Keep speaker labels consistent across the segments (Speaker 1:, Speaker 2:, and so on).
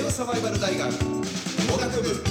Speaker 1: 令和サバイバル大学農学部。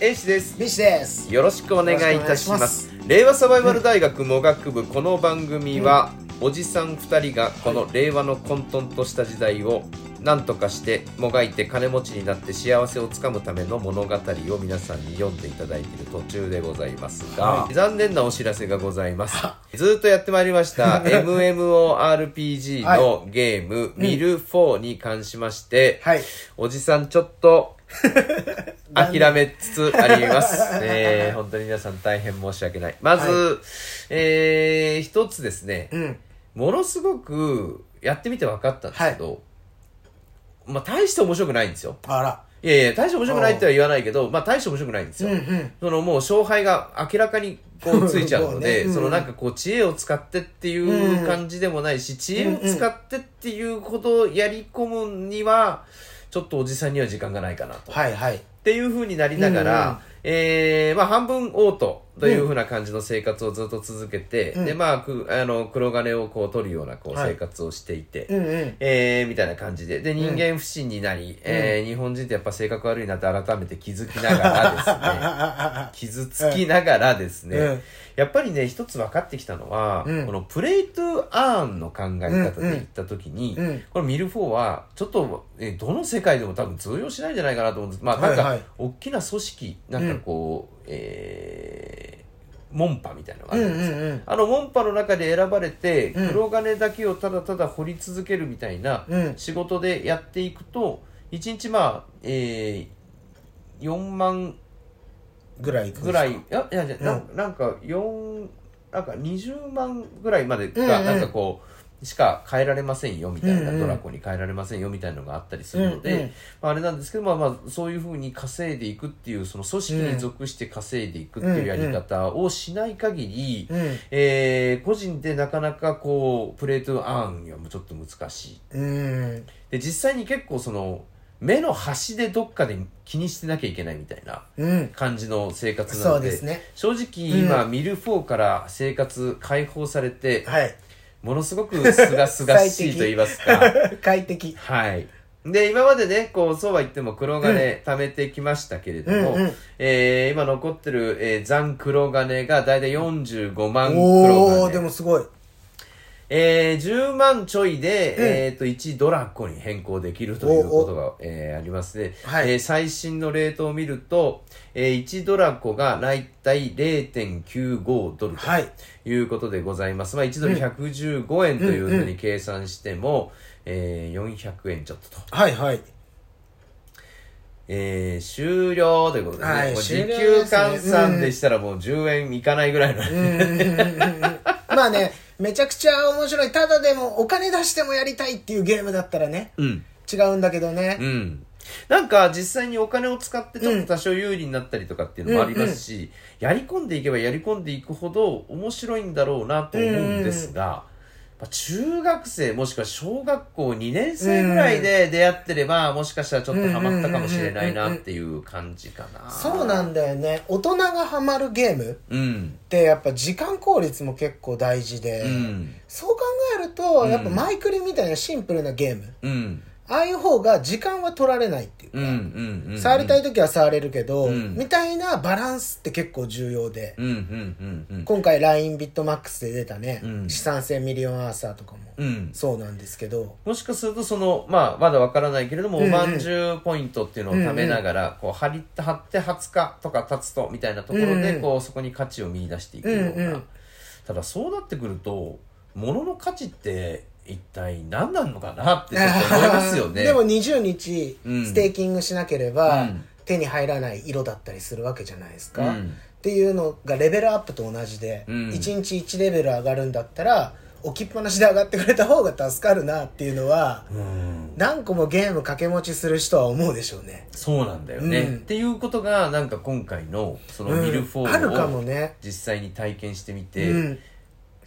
Speaker 2: 英師です。
Speaker 3: ミシです。
Speaker 2: よろしくお願いいたしま
Speaker 3: す。
Speaker 2: 令和サバイバル大学農学部。この番組は、おじさん2人がこの令和の混沌とした時代を何とかしてもがいて金持ちになって幸せをつかむための物語を皆さんに読んでいただいている途中でございますが、
Speaker 3: はい。
Speaker 2: 残念なお知らせがございます。ずーっとやってまいりました MMORPG のゲーム、ミル4に関しまして、
Speaker 3: はい。
Speaker 2: おじさんちょっと 諦めつつあります。えー、本当に皆さん大変申し訳ない。まず、
Speaker 3: は
Speaker 2: えー、一つですね、
Speaker 3: うん。
Speaker 2: ものすごくやってみて分かったんですけど、まあ大して面白くないんですよ。
Speaker 3: あら。
Speaker 2: いやいや、大して面白くないっては言わないけど、まあ大して面白くないんですよ。
Speaker 3: うんうん。
Speaker 2: そのもう勝敗が明らかにこうついちゃうので、
Speaker 3: もうねうん
Speaker 2: そのなんかこう知恵を使ってっていう感じでもないし、知恵を使ってっていうほどやり込むには、ちょっとおじさんには時間がないかなと。
Speaker 3: はいはい。
Speaker 2: っていう風になりながら、
Speaker 3: うん。うん
Speaker 2: えーまあ半分オートという風な感じの生活をずっと続けて、
Speaker 3: うん。
Speaker 2: で、まあ、くあの、黒金をこう取るようなこう
Speaker 3: はい。
Speaker 2: 生活をしていて、
Speaker 3: うんうん。
Speaker 2: えーみたいな感じで。で、人間不信になり、えー日本人ってやっぱ性格悪いなって改めて気づきながらですね、傷つきながらですね、
Speaker 3: うん
Speaker 2: やっぱりね、一つ分かってきたのは、
Speaker 3: うん。
Speaker 2: このプレイトゥアーンの考え方で言ったときに、
Speaker 3: うんうん。
Speaker 2: このミルフォーは、ちょっと、えーどの世界でも多分通用しないんじゃないかなと思うんです。まあ、なんか、
Speaker 3: はい。はい
Speaker 2: 大きな組織、なんかこう、えー門派みたいなのがあるんですよ。
Speaker 3: うんうんうん。
Speaker 2: あの門派の中で選ばれて、
Speaker 3: うん。
Speaker 2: 黒金だけをただただ掘り続けるみたいな
Speaker 3: うん。
Speaker 2: 仕事でやっていくと、1日まあ、えー、4万
Speaker 3: ぐらい
Speaker 2: ぐらい、いや、いやいや、
Speaker 3: うん
Speaker 2: なん。なんか、4、なんか20万ぐらいまでが、
Speaker 3: うんうん。
Speaker 2: なんかこう、しか変えられませんよみたいな、
Speaker 3: うんうん。
Speaker 2: ドラコに変えられませんよみたいなのがあったりするので、
Speaker 3: うんうん。
Speaker 2: まあ、あれなんですけど、まあまあ、そういうふうに稼いでいくっていう、その組織に属して稼いでいくっていうやり方をしない限り、
Speaker 3: うん。
Speaker 2: えー個人でなかなかこう、プレートアーンにはもうちょっと難しい。
Speaker 3: うん。
Speaker 2: で、実際に結構その、目の端でどっかで気にしてなきゃいけないみたいな
Speaker 3: うん。
Speaker 2: 感じの生活なので、
Speaker 3: そうですね。
Speaker 2: 正直今、ミルフォーから生活解放されて、
Speaker 3: はい。
Speaker 2: ものすごくすがすがしいと言いますか。
Speaker 3: 快適。
Speaker 2: はい。で、今までね、こう、そうは言っても黒金貯めてきましたけれども、
Speaker 3: うんうん。
Speaker 2: えー今残ってる、えー残黒金がだいたい45万黒
Speaker 3: おおで
Speaker 2: 金。
Speaker 3: もすごい
Speaker 2: えー10万ちょいで、
Speaker 3: うん。
Speaker 2: えっ、と、1ドラコに変更できるということが、えーありますね。
Speaker 3: はい。
Speaker 2: えー最新のレートを見ると、えー1ドラコがだいたい0.95ドルと
Speaker 3: はい。
Speaker 2: いうことでございます。まあ、1ドル115円というふうに計算しても、えー400円ちょっとと。
Speaker 3: はいはい。
Speaker 2: えー終了ということでね。
Speaker 3: はい
Speaker 2: 時給換算でしたらもう10円いかないぐらいの、
Speaker 3: うん。うんうんうん。まあねめちゃくちゃ面白い。ただでもお金出してもやりたいっていうゲームだったらね。
Speaker 2: うん。
Speaker 3: 違うんだけどね。
Speaker 2: うん。なんか実際にお金を使ってちょっと多少有利になったりとかっていうのもありますし、やり込んでいけばやり込んでいくほど面白いんだろうなと思うんですが、まあ中学生もしくは小学校2年生ぐらいで出会ってれば、もしかしたらちょっとハマったかもしれないなっていう感じかな。
Speaker 3: そうなんだよね大人がハマるゲーム
Speaker 2: うん。
Speaker 3: ってやっぱ時間効率も結構大事で、
Speaker 2: うん。
Speaker 3: そう考えると
Speaker 2: うん
Speaker 3: やっぱマイクリみたいなシンプルなゲーム
Speaker 2: うん。
Speaker 3: ああいう方が時間は取られないっていうか、
Speaker 2: うん。うん。うん。
Speaker 3: 触りたい時は触れるけど、
Speaker 2: うん
Speaker 3: みたいなバランスって結構重要で、
Speaker 2: うん。うん。うん。うん。
Speaker 3: 今回 LINE ビットマックスで出たね、
Speaker 2: うん
Speaker 3: 資産性ミリオンアーサーとかも
Speaker 2: うん。
Speaker 3: そうなんですけど、
Speaker 2: もしかするとその、まあ、まだわからないけれども、
Speaker 3: うんうん
Speaker 2: おまんじゅうポイントっていうのを貯めながら、こう、貼り、貼って20日とか経つと、みたいなところで、
Speaker 3: うんうん
Speaker 2: こう、そこに価値を見出していくような。
Speaker 3: うんうん
Speaker 2: ただ、そうなってくると、物の価値って、一体何なのかなってちょっと思いますよね。
Speaker 3: でも20日
Speaker 2: うん。
Speaker 3: ステーキングしなければ、
Speaker 2: うん。
Speaker 3: 手に入らない色だったりするわけじゃないですか、
Speaker 2: うん。
Speaker 3: っていうのがレベルアップと同じで、
Speaker 2: うん。
Speaker 3: 1日1レベル上がるんだったら置きっぱなしで上がってくれた方が助かるなっていうのは、
Speaker 2: うん。
Speaker 3: 何個もゲーム掛け持ちする人は思うでしょうね。
Speaker 2: そうなんだよね、
Speaker 3: うん。
Speaker 2: っていうことが、なんか今回の、そのミルフォーを実際に体験してみて、
Speaker 3: うん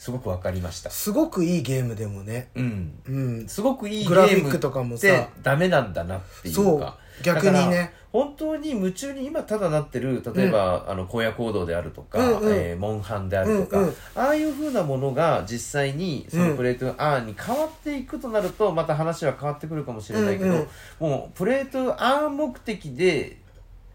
Speaker 2: すごくわかりました。
Speaker 3: すごくいいゲームでもね。
Speaker 2: うん。
Speaker 3: うん。
Speaker 2: すごくいいゲ
Speaker 3: グラフィ
Speaker 2: ーム
Speaker 3: ックとかもさ。
Speaker 2: ってダメなんだなっていうか。
Speaker 3: そう。逆にね。
Speaker 2: 本当に夢中に今ただなってる例えば、あの荒野行動であるとか、
Speaker 3: うんうん。
Speaker 2: えーモンハンであるとか、
Speaker 3: うんうん。
Speaker 2: ああいうふうなものが実際にそのプレートアーンに変わっていくとなるとまた話は変わってくるかもしれないけど、
Speaker 3: うんうん。
Speaker 2: もうプレートアーン目的で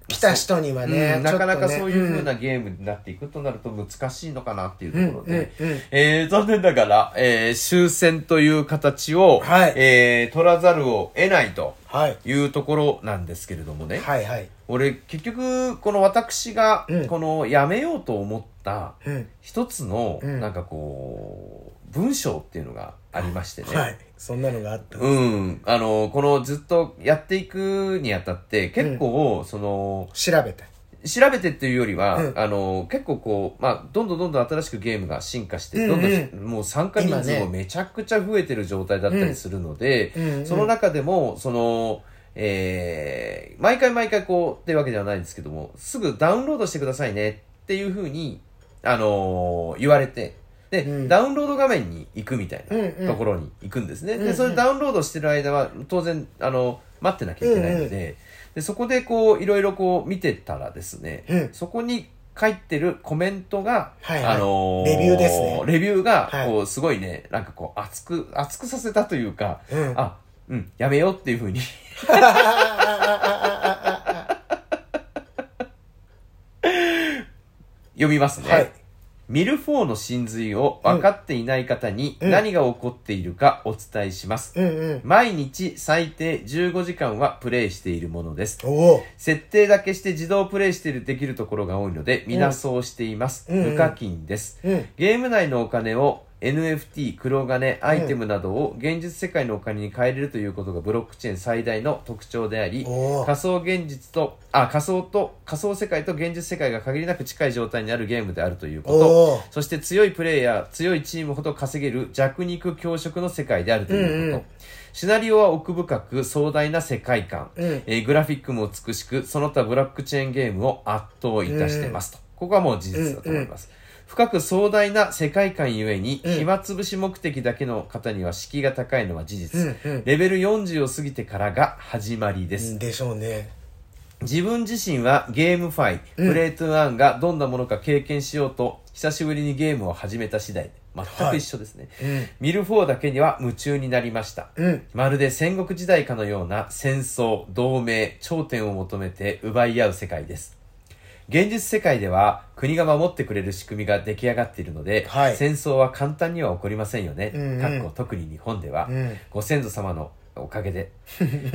Speaker 3: 来た人にはね、
Speaker 2: うんなかなかそういう風なゲームになっていくとなると難しいのかなっていうところで、
Speaker 3: うんうんうん。
Speaker 2: えー残念ながら、えー終戦という形を、
Speaker 3: はい。
Speaker 2: えー取らざるを得ないと
Speaker 3: はい。
Speaker 2: いうところなんですけれどもね、
Speaker 3: はいはい
Speaker 2: 俺結局この私が
Speaker 3: うん。
Speaker 2: このやめようと思った
Speaker 3: うん。
Speaker 2: 一つの
Speaker 3: うん。
Speaker 2: なんかこう文章っていうのがありましてね、
Speaker 3: はい。そんなのがあった。
Speaker 2: うん、あのこのずっとやっていくにあたって結構その、
Speaker 3: 調べて。
Speaker 2: 調べてっていうよりは、
Speaker 3: うん。
Speaker 2: あの結構こう、まあ、どんどんどんどん新しくゲームが進化して、
Speaker 3: うんうん。
Speaker 2: どんどんもう参加人数
Speaker 3: 今ね。
Speaker 2: もめちゃくちゃ増えてる状態だったりするので、
Speaker 3: うん。うん。
Speaker 2: その中でもその、えー毎回毎回こうってわけではないんですけどもすぐダウンロードしてくださいねっていうふうに、あのー言われてで、
Speaker 3: うん。
Speaker 2: ダウンロード画面に行くみたい
Speaker 3: うんうん。
Speaker 2: なところに行くんですね、
Speaker 3: うんうん。
Speaker 2: でそれダウンロードしてる間は当然あの待ってなきゃいけないので,、でそこでこういろいろこう見てたらですね、
Speaker 3: うん。
Speaker 2: そこに書いてるコメントが、
Speaker 3: はいはい。
Speaker 2: あの
Speaker 3: レビューですね。
Speaker 2: レビューが
Speaker 3: はい。
Speaker 2: こうすごいねなんかこう熱く熱くさせたというか、
Speaker 3: うん。
Speaker 2: あうんやめようっていうふうに 読みますね、
Speaker 3: はい。
Speaker 2: ミルフォーの真髄を分かっていない方に
Speaker 3: うん。
Speaker 2: 何が起こっているかお伝えします、
Speaker 3: うんうん。
Speaker 2: 毎日最低15時間はプレイしているものです。
Speaker 3: おお。
Speaker 2: 設定だけして自動プレイしてできるところが多いので皆そうしています、
Speaker 3: うんうん。
Speaker 2: 無課金です、
Speaker 3: うん。
Speaker 2: ゲーム内のお金を NFT、黒金、アイテムなどを現実世界のお金に変えれるということがブロックチェーン最大の特徴であり仮想現実とあ仮想と仮想世界と現実世界が限りなく近い状態にあるゲームであるということ。そして強いプレイヤー強いチームほど稼げる弱肉強食の世界であるということ、
Speaker 3: うんうん。
Speaker 2: シナリオは奥深く壮大な世界観、
Speaker 3: うん。
Speaker 2: えーグラフィックも美しくその他ブラックチェーンゲームを圧倒いたしてますと、ここはもう事実だと思います、深く壮大な世界観ゆえに、
Speaker 3: うん。
Speaker 2: 暇つぶし目的だけの方には敷居が高いのは事実、
Speaker 3: うんうん。
Speaker 2: レベル40を過ぎてからが始まりです、
Speaker 3: でしょうね。
Speaker 2: 自分自身はゲームファイ、
Speaker 3: うん。
Speaker 2: プレイトゥーアンがどんなものか経験しようと久しぶりにゲームを始めた次第。全く一緒ですね、
Speaker 3: うん。
Speaker 2: ミルフォーだけには夢中になりました、
Speaker 3: うん。
Speaker 2: まるで戦国時代かのような戦争、同盟、頂点を求めて奪い合う世界です。現実世界では国が守ってくれる仕組みが出来上がっているので、
Speaker 3: はい。
Speaker 2: 戦争は簡単には起こりませんよね。
Speaker 3: うんうん。
Speaker 2: 特に日本では、
Speaker 3: うん。
Speaker 2: ご先祖様のおかげで。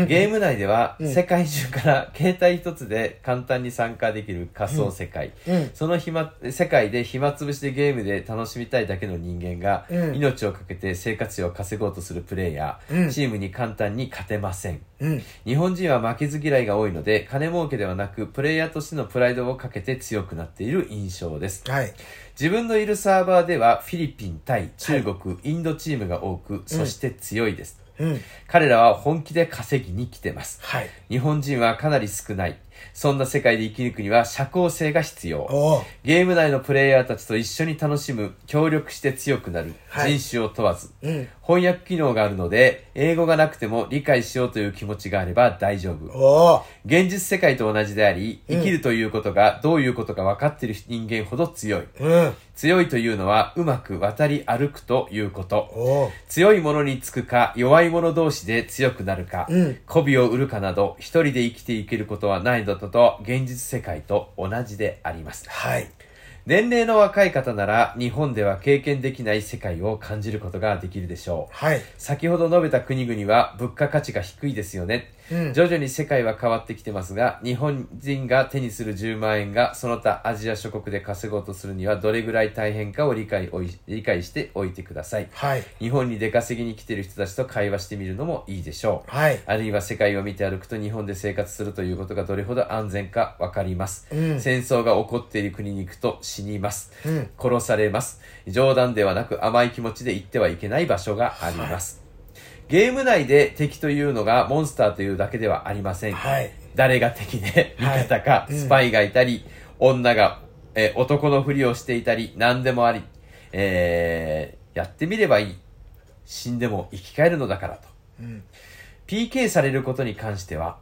Speaker 2: ゲーム内では、
Speaker 3: うん
Speaker 2: 世界中から携帯一つで簡単に参加できる仮想世界。
Speaker 3: うん
Speaker 2: その暇世界で暇つぶしでゲームで楽しみたいだけの人間が、
Speaker 3: うん
Speaker 2: 命をかけて生活費を稼ごうとするプレイヤー、
Speaker 3: うん
Speaker 2: チームに簡単に勝てません。
Speaker 3: うん
Speaker 2: 日本人は負けず嫌いが多いので、金儲けではなく、プレイヤーとしてのプライドをかけて強くなっている印象です。
Speaker 3: はい
Speaker 2: 自分のいるサーバーでは、フィリピン、タイ、中国、インドチームが多く、そして強いです。
Speaker 3: うん
Speaker 2: 彼らは本気で稼ぎに来てます。
Speaker 3: はい
Speaker 2: 日本人はかなり少ない。そんな世界で生き抜くには社交性が必要。ゲーム内のプレイヤーたちと一緒に楽しむ、協力して強くなる、
Speaker 3: はい
Speaker 2: 人種を問わず、
Speaker 3: うん
Speaker 2: 翻訳機能があるので、英語がなくても理解しようという気持ちがあれば大丈夫。現実世界と同じであり、
Speaker 3: うん
Speaker 2: 生きるということがどういうことか分かっている人間ほど強い。
Speaker 3: うん
Speaker 2: 強いというのはうまく渡り歩くということ。強い者につくか弱い者同士で強くなるか、
Speaker 3: うん
Speaker 2: 媚びを売るかなど一人で生きていけることはないのだと現実世界と同じであります。
Speaker 3: はい
Speaker 2: 年齢の若い方なら日本では経験できない世界を感じることができるでしょう。
Speaker 3: はい
Speaker 2: 先ほど述べた国々は物価価値が低いですよね。
Speaker 3: うん。
Speaker 2: 徐々に世界は変わってきてますが、日本人が手にする10万円がその他アジア諸国で稼ごうとするにはどれぐらい大変かを理解おい理解しておいてください。
Speaker 3: はい。
Speaker 2: 日本に出稼ぎに来ている人たちと会話してみるのもいいでしょう。
Speaker 3: はい。
Speaker 2: あるいは世界を見て歩くと日本で生活するということがどれほど安全かわかります、
Speaker 3: うん。
Speaker 2: 戦争が起こっている国に行くと死にます、
Speaker 3: うん。
Speaker 2: 殺されます。冗談ではなく甘い気持ちで行ってはいけない場所があります、ゲーム内で敵というのがモンスターというだけではありません、
Speaker 3: はい
Speaker 2: 誰が敵で味
Speaker 3: はい
Speaker 2: 方か、
Speaker 3: うん
Speaker 2: スパイがいたり、女が、えー男のふりをしていたり、何でもあり、えー、やってみればいい。死んでも生き返るのだからと。
Speaker 3: うん。
Speaker 2: PK されることに関しては、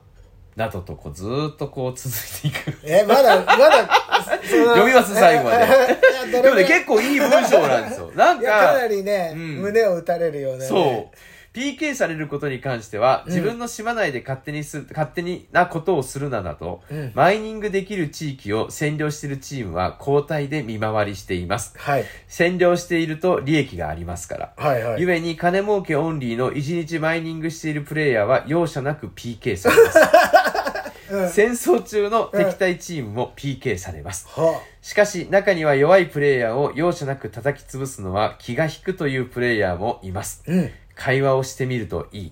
Speaker 2: などとこうずーっとこう続いていく。
Speaker 3: え、まだ、まだ、
Speaker 2: 読みます最後まででもね、結構いい文章なんですよ。なん
Speaker 3: いや、かな
Speaker 2: か、
Speaker 3: りね、
Speaker 2: うん
Speaker 3: 胸を打たれるような、ね。
Speaker 2: そう。PK されることに関しては、自分の島内で勝手にす、勝手になことをするななど、
Speaker 3: うん
Speaker 2: マイニングできる地域を占領しているチームは交代で見回りしています。
Speaker 3: はい。
Speaker 2: 占領していると利益がありますから。
Speaker 3: はいはい。
Speaker 2: ゆえに金儲けオンリーの1日マイニングしているプレイヤーは容赦なく PK されます。
Speaker 3: うん
Speaker 2: 戦争中の敵対チームも PK されます。
Speaker 3: は
Speaker 2: しかし中には弱いプレイヤーを容赦なく叩き潰すのは気が引くというプレイヤーもいます。
Speaker 3: うん。
Speaker 2: 会話をしてみるといい。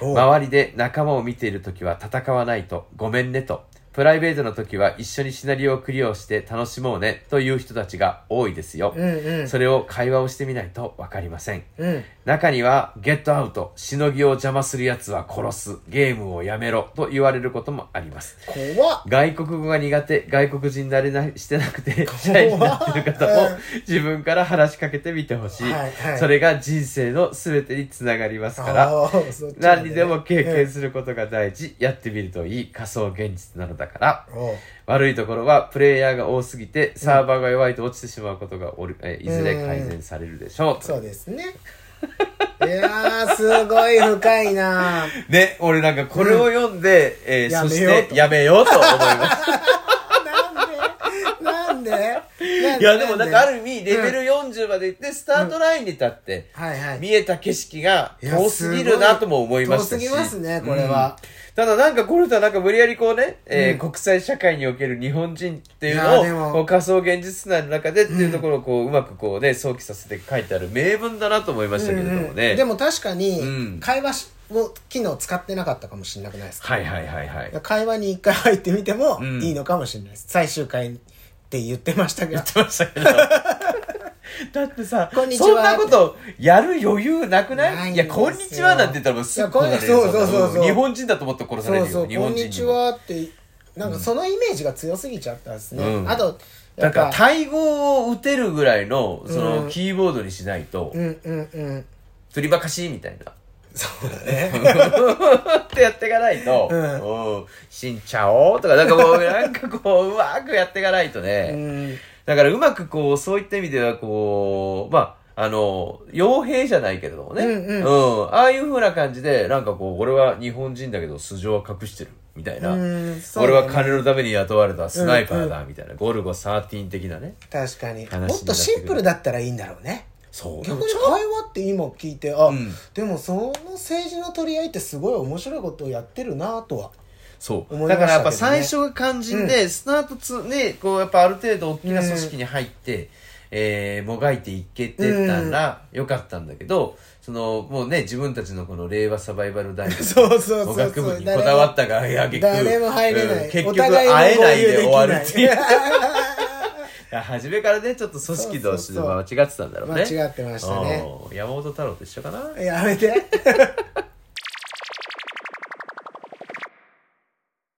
Speaker 3: お
Speaker 2: 周りで仲間を見ているときは戦わないとごめんねと。プライベートの時は一緒にシナリオをクリアをして楽しもうねという人たちが多いですよ。
Speaker 3: うんうん。
Speaker 2: それを会話をしてみないとわかりません。
Speaker 3: うん。
Speaker 2: 中には、ゲットアウト、しのぎを邪魔する奴は殺す、ゲームをやめろと言われることもあります。
Speaker 3: 怖っ。
Speaker 2: 外国語が苦手、外国人慣れなしてなくて、シャイになってる方も自分から話しかけてみてほしい,、
Speaker 3: はいはい
Speaker 2: それが人生の全てにつながりますから、
Speaker 3: ね
Speaker 2: 何にでも経験することが大事、やってみるといい仮想現実なのだから、悪いところはプレイヤーが多すぎてサーバーが弱いと落ちてしまうことがおる、えいずれ改善されるでしょう。
Speaker 3: そうですね。いやー、すごい深いな
Speaker 2: ね、俺なんかこれを読んで、えー
Speaker 3: や
Speaker 2: そしてやめようと思います。
Speaker 3: なんでなんで
Speaker 2: いや、でもなんかあ
Speaker 3: る。
Speaker 2: る意味、レベル40まで行って、スタートラインに立って。見えた景色が遠すぎるなとも思いましたし。
Speaker 3: 遠すぎますねこれは
Speaker 2: うんただなんかこれとはなんか無理やりこうね、えー
Speaker 3: うん
Speaker 2: 国際社会における日本人っていう
Speaker 3: い
Speaker 2: のを仮想現実内の中でっていうところをこううまくこうね、想起させて書いてある名文だなと思いましたけれどもね。
Speaker 3: でも確かに
Speaker 2: うん
Speaker 3: 会話しを機能使ってなかったかもしれなくないですか、
Speaker 2: はいはいはいはい。
Speaker 3: 会話に一回入ってみても
Speaker 2: うん
Speaker 3: いいのかもしれないです、最終回って言ってましたけど。
Speaker 2: ましたけど。だってさ、
Speaker 3: こんにちは。
Speaker 2: そんなことやる余裕なくない？
Speaker 3: ないん
Speaker 2: いや、
Speaker 3: ですよ。
Speaker 2: こんにちはなんて言ったらもうすぐ殺される
Speaker 3: いやこんそうそうそうそう。
Speaker 2: 日本人だと思って殺されるよ。
Speaker 3: そうそう「
Speaker 2: 日
Speaker 3: こんにち
Speaker 2: にも。
Speaker 3: は」ってなんかそのイメージが強すぎちゃったんですね、
Speaker 2: うん。
Speaker 3: あとや
Speaker 2: だから、
Speaker 3: っぱ
Speaker 2: タイ語を打てるぐらいの、その、
Speaker 3: うん。
Speaker 2: キーボードにしないと、
Speaker 3: うんうんうん。
Speaker 2: 釣りばかしみたいな。
Speaker 3: そうだね
Speaker 2: ってやっていかないと、
Speaker 3: うん
Speaker 2: うん、ちゃおうとか、なんかこう、なんかこう、うまくやっていかないと
Speaker 3: う
Speaker 2: ね。
Speaker 3: ん
Speaker 2: だからうまくこう、そういった意味ではこう、まあ、あの、傭兵じゃないけれどもね。
Speaker 3: うんうん
Speaker 2: ああいう風な感じで、なんかこう、俺は日本人だけど素性は隠してる。みたいな。
Speaker 3: ね
Speaker 2: 俺は金のために雇われたスナイパーだ。みたいな。ゴルゴ13的なね。
Speaker 3: 確かにもっとシンプルだったらいいんだろうね
Speaker 2: そう。
Speaker 3: 逆に会話って今聞いてあ、
Speaker 2: うん。
Speaker 3: でもその政治の取り合いってすごい面白いことをやってるなとは
Speaker 2: そう。
Speaker 3: ね。
Speaker 2: だからやっぱ最初が肝心で、スタートつ、ね、こうやっぱある程度大きな組織に入って、えー、もがいていけてたらよかったんだけど、その、もうね、自分たちのこの令和サバイバル大学の学部にこだわったが、いや、結局、
Speaker 3: 誰も入れない、
Speaker 2: うん。結
Speaker 3: お
Speaker 2: 局
Speaker 3: 互い。
Speaker 2: 会えないで終わるっていう。いや初めからね、ちょっと組織として
Speaker 3: そうそうそう
Speaker 2: 間違ってたんだろうね。
Speaker 3: 間違ってましたね
Speaker 2: うん山本太郎と一緒かな？
Speaker 3: やめて